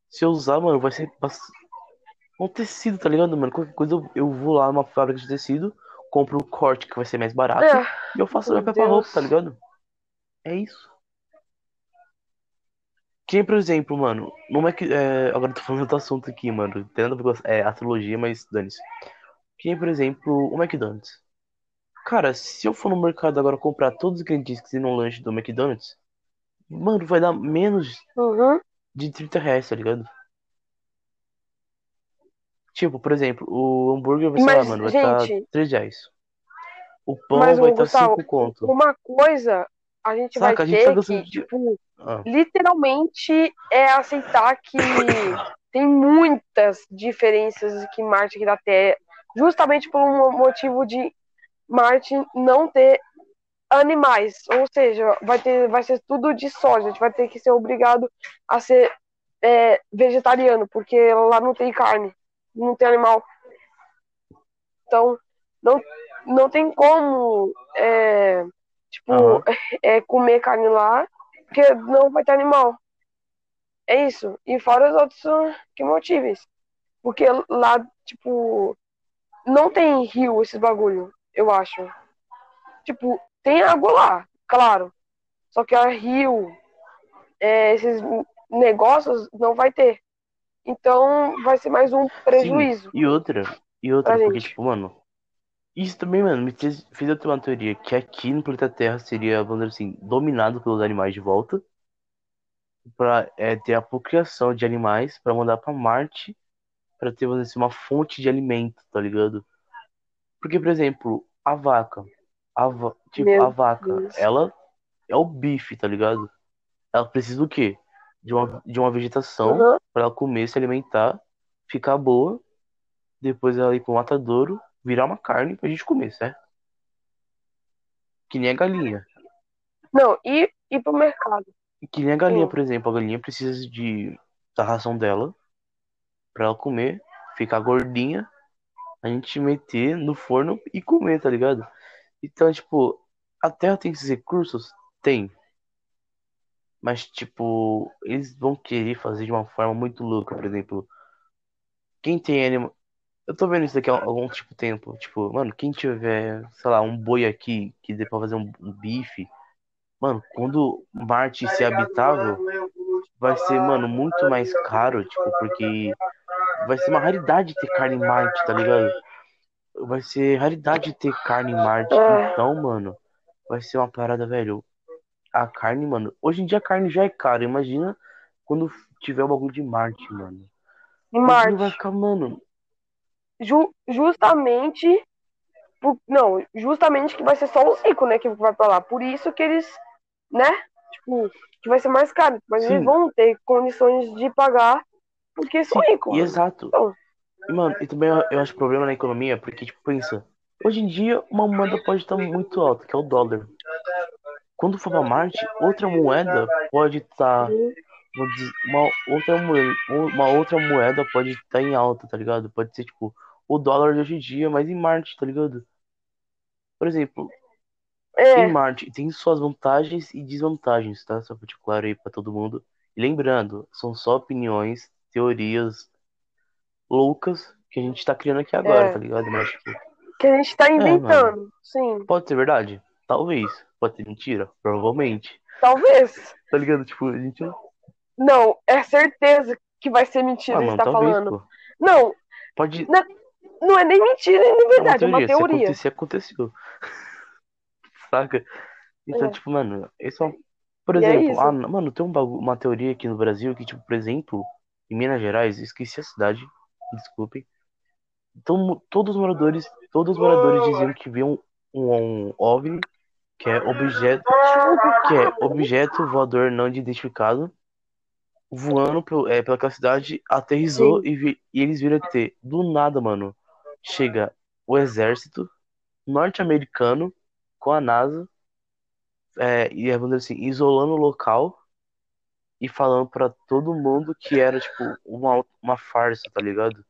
Se eu usar, mano, vai ser um tecido, tá ligado, mano? Qualquer coisa eu, eu vou lá numa fábrica de tecido, compro o corte que vai ser mais barato É, e eu faço meu minha própria roupa, tá ligado? É isso. Que, por exemplo, mano, não é que. É, agora eu tô falando do assunto aqui, mano. Tem nada a ver com é, astrologia, mas dane-se. Que, por exemplo, o McDonald's. Cara, se eu for no mercado agora comprar todos os ingredientes tem no lanche do McDonald's, mano, vai dar menos Uhum. de 30 reais, tá ligado? Tipo, por exemplo, o hambúrguer vai, lá, Mas, mano, vai estar gente, 3 reais. O pão vai estar Gustavo, 5 conto. uma coisa a gente vai Saca? A gente tá ter gastando que, de. tipo, Ah, literalmente é aceitar que tem muitas diferenças que Marte aqui da Terra, justamente por um motivo de Marte não ter animais, ou seja, vai ter, vai ser tudo de soja, a gente vai ter que ser obrigado a ser é, vegetariano, porque lá não tem carne, não tem animal. Então, não, não tem como é, tipo, aham. é, comer carne lá, porque não vai ter animal. É isso. E fora os outros que motivos. Porque lá, tipo, não tem rio esses bagulho, eu acho. Tipo, tem água lá, claro. Só que a rio, é, esses negócios não vai ter. Então vai ser mais um Sim, prejuízo e outra, e outra, porque, gente. tipo, mano, isso também, mano, me fez, fez eu ter uma teoria que aqui no planeta Terra seria, vamos dizer assim, dominado pelos animais de volta, pra é, ter a procriação de animais, pra mandar pra Marte, pra ter, assim, uma fonte de alimento, tá ligado? Porque, por exemplo, a vaca, a va- tipo, a Meu vaca, Deus. ela é o bife, tá ligado? Ela precisa do quê? De uma, de uma vegetação Uhum. pra ela comer, se alimentar, ficar boa, depois ela ir pro matadouro, virar uma carne pra gente comer, certo? Que nem a galinha. Não, e ir pro mercado. Que nem a galinha, Sim. por exemplo. A galinha precisa de da ração dela pra ela comer, ficar gordinha, a gente meter no forno e comer, tá ligado? Então, tipo, a Terra tem esses recursos? Tem. Mas, tipo, eles vão querer fazer de uma forma muito louca, por exemplo. Quem tem anima... Eu tô vendo isso daqui há algum tipo tempo. Tipo, mano, quem tiver, sei lá, um boi aqui que dê pra fazer um, um bife. Mano, quando Marte ser habitável, vai ser, mano, muito mais caro, tipo, porque vai ser uma raridade ter carne em Marte, tá ligado? Vai ser raridade ter carne em Marte. É, Então, mano, vai ser uma parada, velho. A carne, mano. Hoje em dia a carne já é cara. Imagina quando tiver o bagulho de Marte, mano. em O bagulho vai Marte. ficar, mano. Ju- justamente por- não, justamente que vai ser só os ricos, né, que vai pra lá. Por isso que eles, né, tipo, que vai ser mais caro. Mas Sim. eles vão ter condições de pagar porque são Sim, ricos. e mano. exato. Então, E, mano, e também eu, acho problema na economia, porque, tipo, pensa, hoje em dia uma moeda pode estar muito alta, que é o dólar. Quando for pra Marte, outra moeda pode estar. uma outra moeda, uma outra moeda pode estar em alta, tá ligado? Pode ser, tipo, o dólar de hoje em dia, mas em Marte, tá ligado? Por exemplo, em é, Marte tem suas vantagens e desvantagens, tá? Só pra te claro aí pra todo mundo. E lembrando, são só opiniões, teorias loucas que a gente tá criando aqui agora, É. tá ligado? Mas, tipo, que a gente tá mano. inventando. Sim, pode ser verdade? Talvez. Pode ser mentira? Provavelmente. talvez. Tá ligado? Tipo, a gente não. É certeza que vai ser mentira Ah, que mano, tá talvez, falando. pô. Não, Pode. não é nem mentira, nem É uma verdade, é uma teoria. Se teoria. acontecer, aconteceu. Saca? Então, É. tipo, mano, isso é um- Por é exemplo, isso. ah, mano, tem um bagu... uma teoria aqui no Brasil que, tipo, por exemplo, em Minas Gerais, esqueci a cidade, desculpem. Então, todos os moradores, todos os moradores diziam que viam um, um OVNI, que é objeto, que é objeto voador não identificado, voando pelo, é, pelaquela cidade, aterrissou Sim. e, vi- e eles viram que do nada, mano, chega o exército norte-americano com a NASA, é, e vamos dizer assim, isolando o local e falando pra todo mundo que era, tipo, uma, uma farsa, tá ligado?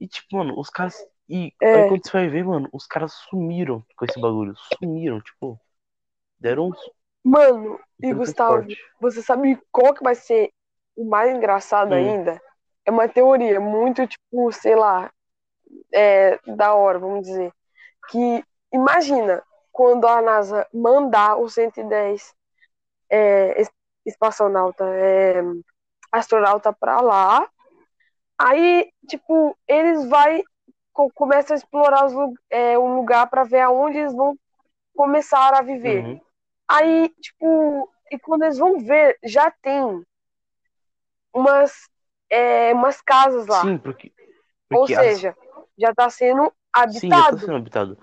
E, tipo, mano, os caras. E É. aí quando você vai ver, mano, os caras sumiram com esse bagulho. Sumiram, tipo. Deram um Mano, e Gustavo, forte. você sabe qual que vai ser o mais engraçado Hum. ainda? É uma teoria muito, tipo, sei lá, é, da hora, vamos dizer. Que imagina quando a NASA mandar o 110 é, espaçonauta, é, astronauta pra lá, aí, tipo, eles vai co- começam a explorar lu- é, o lugar pra ver aonde eles vão começar a viver. Uhum. Aí, tipo, e quando eles vão ver, já tem umas, é, umas casas lá. Sim, porque. Ou porque as- seja, já tá sendo Sim, já tá habitado. sendo habitado.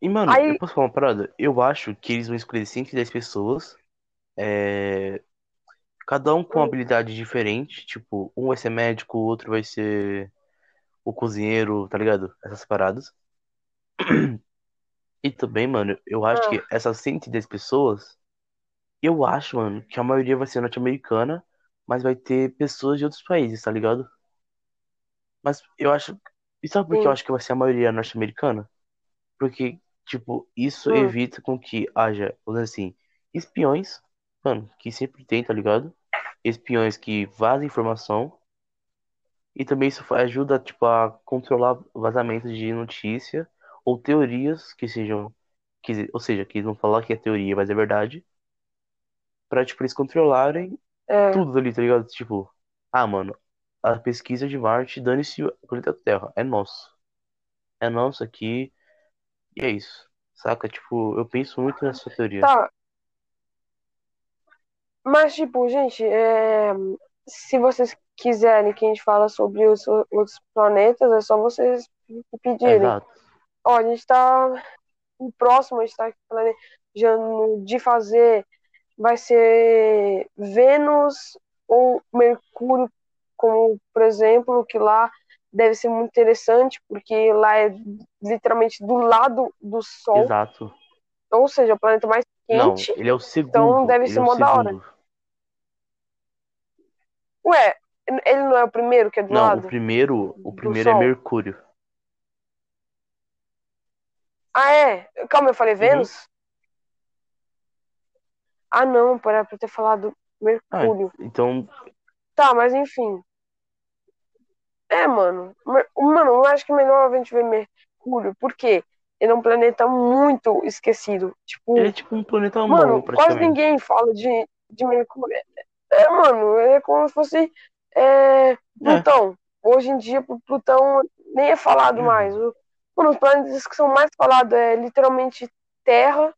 E, mano, Aí- eu posso falar uma parada? Eu acho que eles vão escolher 110 pessoas. É... Cada um com habilidade diferente. Tipo, um vai ser médico, o outro vai ser o cozinheiro, tá ligado? Essas paradas. E também, mano, eu acho Ah. que essas 110 pessoas, eu acho, mano, que a maioria vai ser norte-americana, mas vai ter pessoas de outros países, tá ligado? Mas eu acho. E sabe por que eu acho que vai ser a maioria norte-americana? Porque, tipo, isso Hum. evita com que haja, assim, espiões, mano, que sempre tem, tá ligado? Espiões que vazam informação. E também isso ajuda, tipo, a controlar vazamentos de notícia ou teorias que sejam, que, ou seja, que eles vão falar que é teoria, mas é verdade. Pra, tipo, eles controlarem É, tudo ali, tá ligado? Tipo, ah, mano, a pesquisa de Marte, dane-se o planeta Terra, é nosso. É nosso aqui, e é isso. Saca? Tipo, eu penso muito nessa teoria. tá. Mas, tipo, gente, é, se vocês quiserem que a gente fala sobre os outros planetas, é só vocês pedirem. Exato. Ó, a gente tá o próximo, a gente tá planejando de fazer, vai ser Vênus ou Mercúrio, como por exemplo, que lá deve ser muito interessante, porque lá é literalmente do lado do Sol, Exato. Ou seja, o planeta mais Não, quente. ele é o segundo. então deve ser é o mó da hora. Ué, ele não é o primeiro que é do Não, lado? o primeiro, o primeiro é. Mercúrio. Ah, é? Calma, eu falei Uhum. Vênus? Ah, não, para eu ter falado Ah, Mercúrio. então, Tá, mas enfim. É, mano. Mano, eu acho que é melhor a gente ver Mercúrio, porque ele é um planeta muito esquecido. Tipo, ele é tipo um planeta mano, quase ninguém fala de, de Mercúrio. É, é, mano, é como se fosse é, Plutão. Hoje em dia, Plutão nem é falado Uhum. mais. Mano, os planetas que são mais falados é literalmente Terra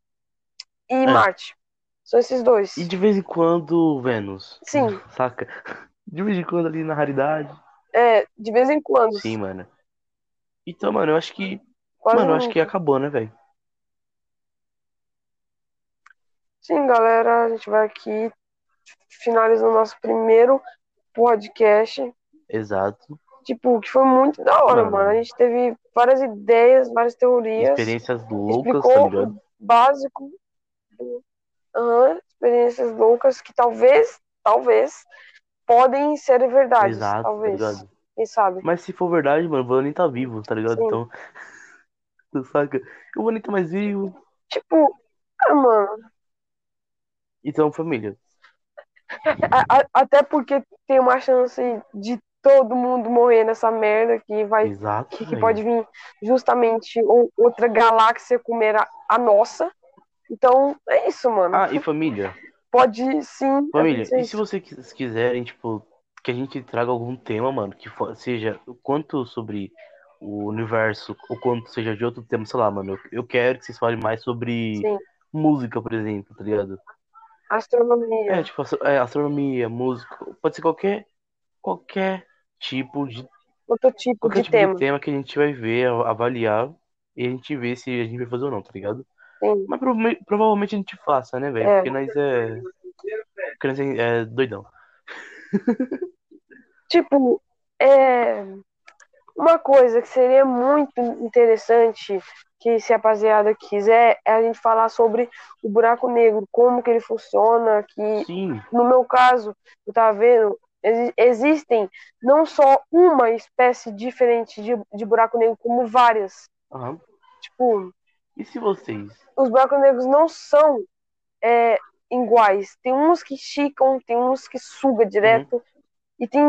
e Marte. São esses dois. É. E de vez em quando, Vênus. Sim. Saca? De vez em quando ali na raridade. É, de vez em quando. Sim, mano. Então, mano, eu acho que Quase Mano, eu acho nunca. que acabou, né, velho? Sim, galera, a gente vai aqui finalizando nosso primeiro podcast. Exato. Tipo, que foi muito da hora, Mano. mano. A gente teve várias ideias, várias teorias. Experiências loucas, explicou tá ligado? o básico. Aham, experiências loucas que talvez, talvez, podem ser verdades. Exato, tá talvez. ligado? Quem sabe? Mas se for verdade, mano, o nem tá vivo, tá ligado? Sim. Então. Saca? Eu vou nem tá mais vivo. Tipo, ah, mano. Então, família. a- a- até porque tem uma chance de todo mundo morrer nessa merda que vai Exato. que, que pode vir justamente ou- outra galáxia comer a, a nossa. Então, é isso, mano. Ah, e família. Pode sim. Família, e se vocês quiserem, tipo, que a gente traga algum tema, mano, que for- seja quanto sobre o universo, ou quanto seja de outro tema, sei lá, mano, eu, quero que vocês falem mais sobre Sim. música, por exemplo, tá ligado? Astronomia. É, tipo, é, astronomia, música, pode ser qualquer, qualquer tipo de, Outro tipo qualquer de tipo tema. de tema que a gente vai ver, avaliar, e a gente vê se a gente vai fazer ou não, tá ligado? Sim. Mas prova- provavelmente a gente faça, né, velho? É. Porque nós é. Porque nós é, é doidão. Tipo, é uma coisa que seria muito interessante que se a rapaziada quiser é a gente falar sobre o buraco negro, como que ele funciona, que Sim, no meu caso, eu tava vendo, exi- existem não só uma espécie diferente de, de buraco negro, como várias. aham. Tipo, E se vocês? os buracos negros não são é, iguais. Tem uns que esticam, tem uns que suga direto. E tem.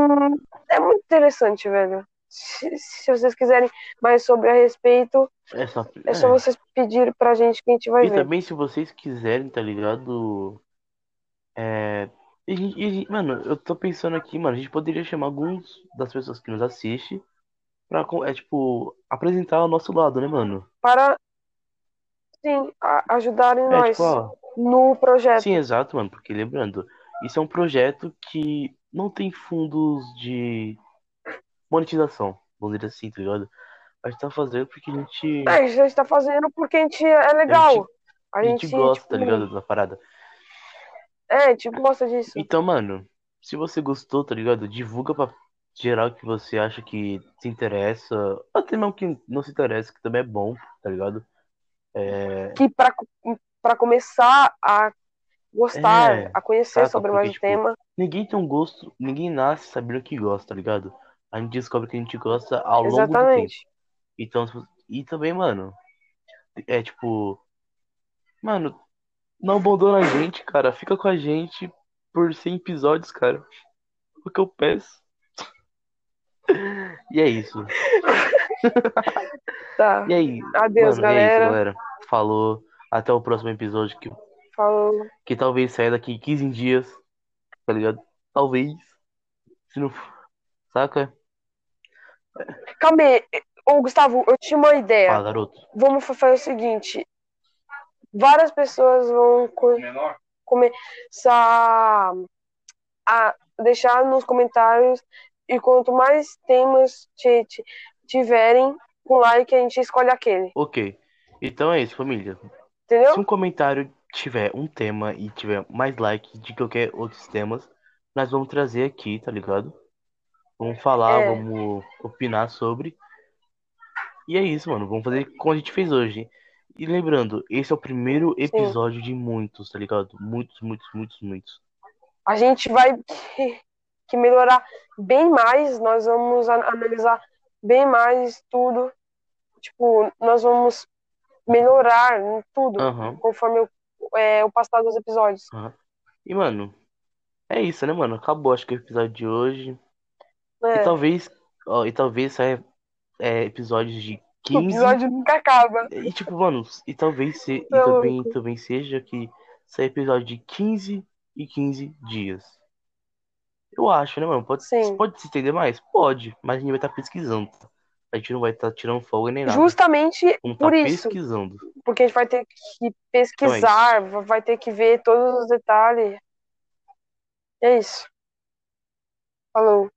É muito interessante, velho. Se, se vocês quiserem mais sobre a respeito, É só, é só é. vocês pedirem pra gente que a gente vai E ver. também, se vocês quiserem, tá ligado? É. e e mano, eu tô pensando aqui, mano, a gente poderia chamar alguns das pessoas que nos assistem pra, é, tipo, apresentar o nosso lado, né, mano? Para, sim, a- ajudarem É, nós tipo, ó. no projeto. Sim, exato, mano, porque lembrando, isso é um projeto que não tem fundos de monetização, vamos dizer assim, tá ligado? A gente tá fazendo porque a gente, É, a gente tá fazendo porque a gente é legal. A a gente gente, gosta, tipo, tá ligado, da parada. É, a gente gosta disso. Então, mano, se você gostou, tá ligado? Divulga pra geral que você acha que se interessa, até mesmo que não se interessa, que também é bom, tá ligado? É, Que pra, pra começar a gostar, É, a conhecer saca? sobre Porque, mais o tipo, tema. ninguém tem um gosto, ninguém nasce sabendo que gosta, tá ligado? A gente descobre que a gente gosta ao longo do tempo. Exatamente. Então, você- e também, mano, é tipo, mano, não abandona a gente, cara. Fica com a gente por 100 episódios, cara. O que eu peço. E é isso. Tá. E aí, Adeus, mano, e é isso, galera. galera. Falou. Até o próximo episódio que, Falou. que talvez saia daqui 15 dias, tá ligado? Talvez. Se não for. Saca? Calma aí. Ô, Gustavo, eu tinha uma ideia. Fala, garoto. Vamos fa- fazer o seguinte. Várias pessoas vão co- começar a deixar nos comentários e quanto mais temas ti- ti- tiverem, com like a gente escolhe aquele. Ok. Então é isso, família. Entendeu? Se um comentário tiver um tema e tiver mais like de qualquer outros temas, nós vamos trazer aqui, tá ligado? Vamos falar, É. vamos opinar sobre. E é isso, mano. Vamos fazer como a gente fez hoje. E lembrando, esse é o primeiro episódio de muitos, tá ligado? Muitos, muitos, muitos, muitos. A gente vai que, melhorar bem mais, nós vamos analisar bem mais tudo. Tipo, nós vamos melhorar em tudo Aham. conforme o, é, o passar dos episódios. E, mano, é isso, né, mano? Acabou, acho que o episódio de hoje. E É, talvez, ó, e talvez saia é, episódios de o 15. episódio nunca acaba. E tipo, mano, e talvez se, e Tá também, também seja que saia episódio de 15 e 15 dias. Eu acho, né, mano? Pode, Sim. pode se estender mais? Pode, mas a gente vai estar pesquisando. tá? A gente não vai estar tirando folga nem nada. Justamente Vamos por estar isso. pesquisando. Porque a gente vai ter que pesquisar, vai ter que ver todos os detalhes. É isso. Falou.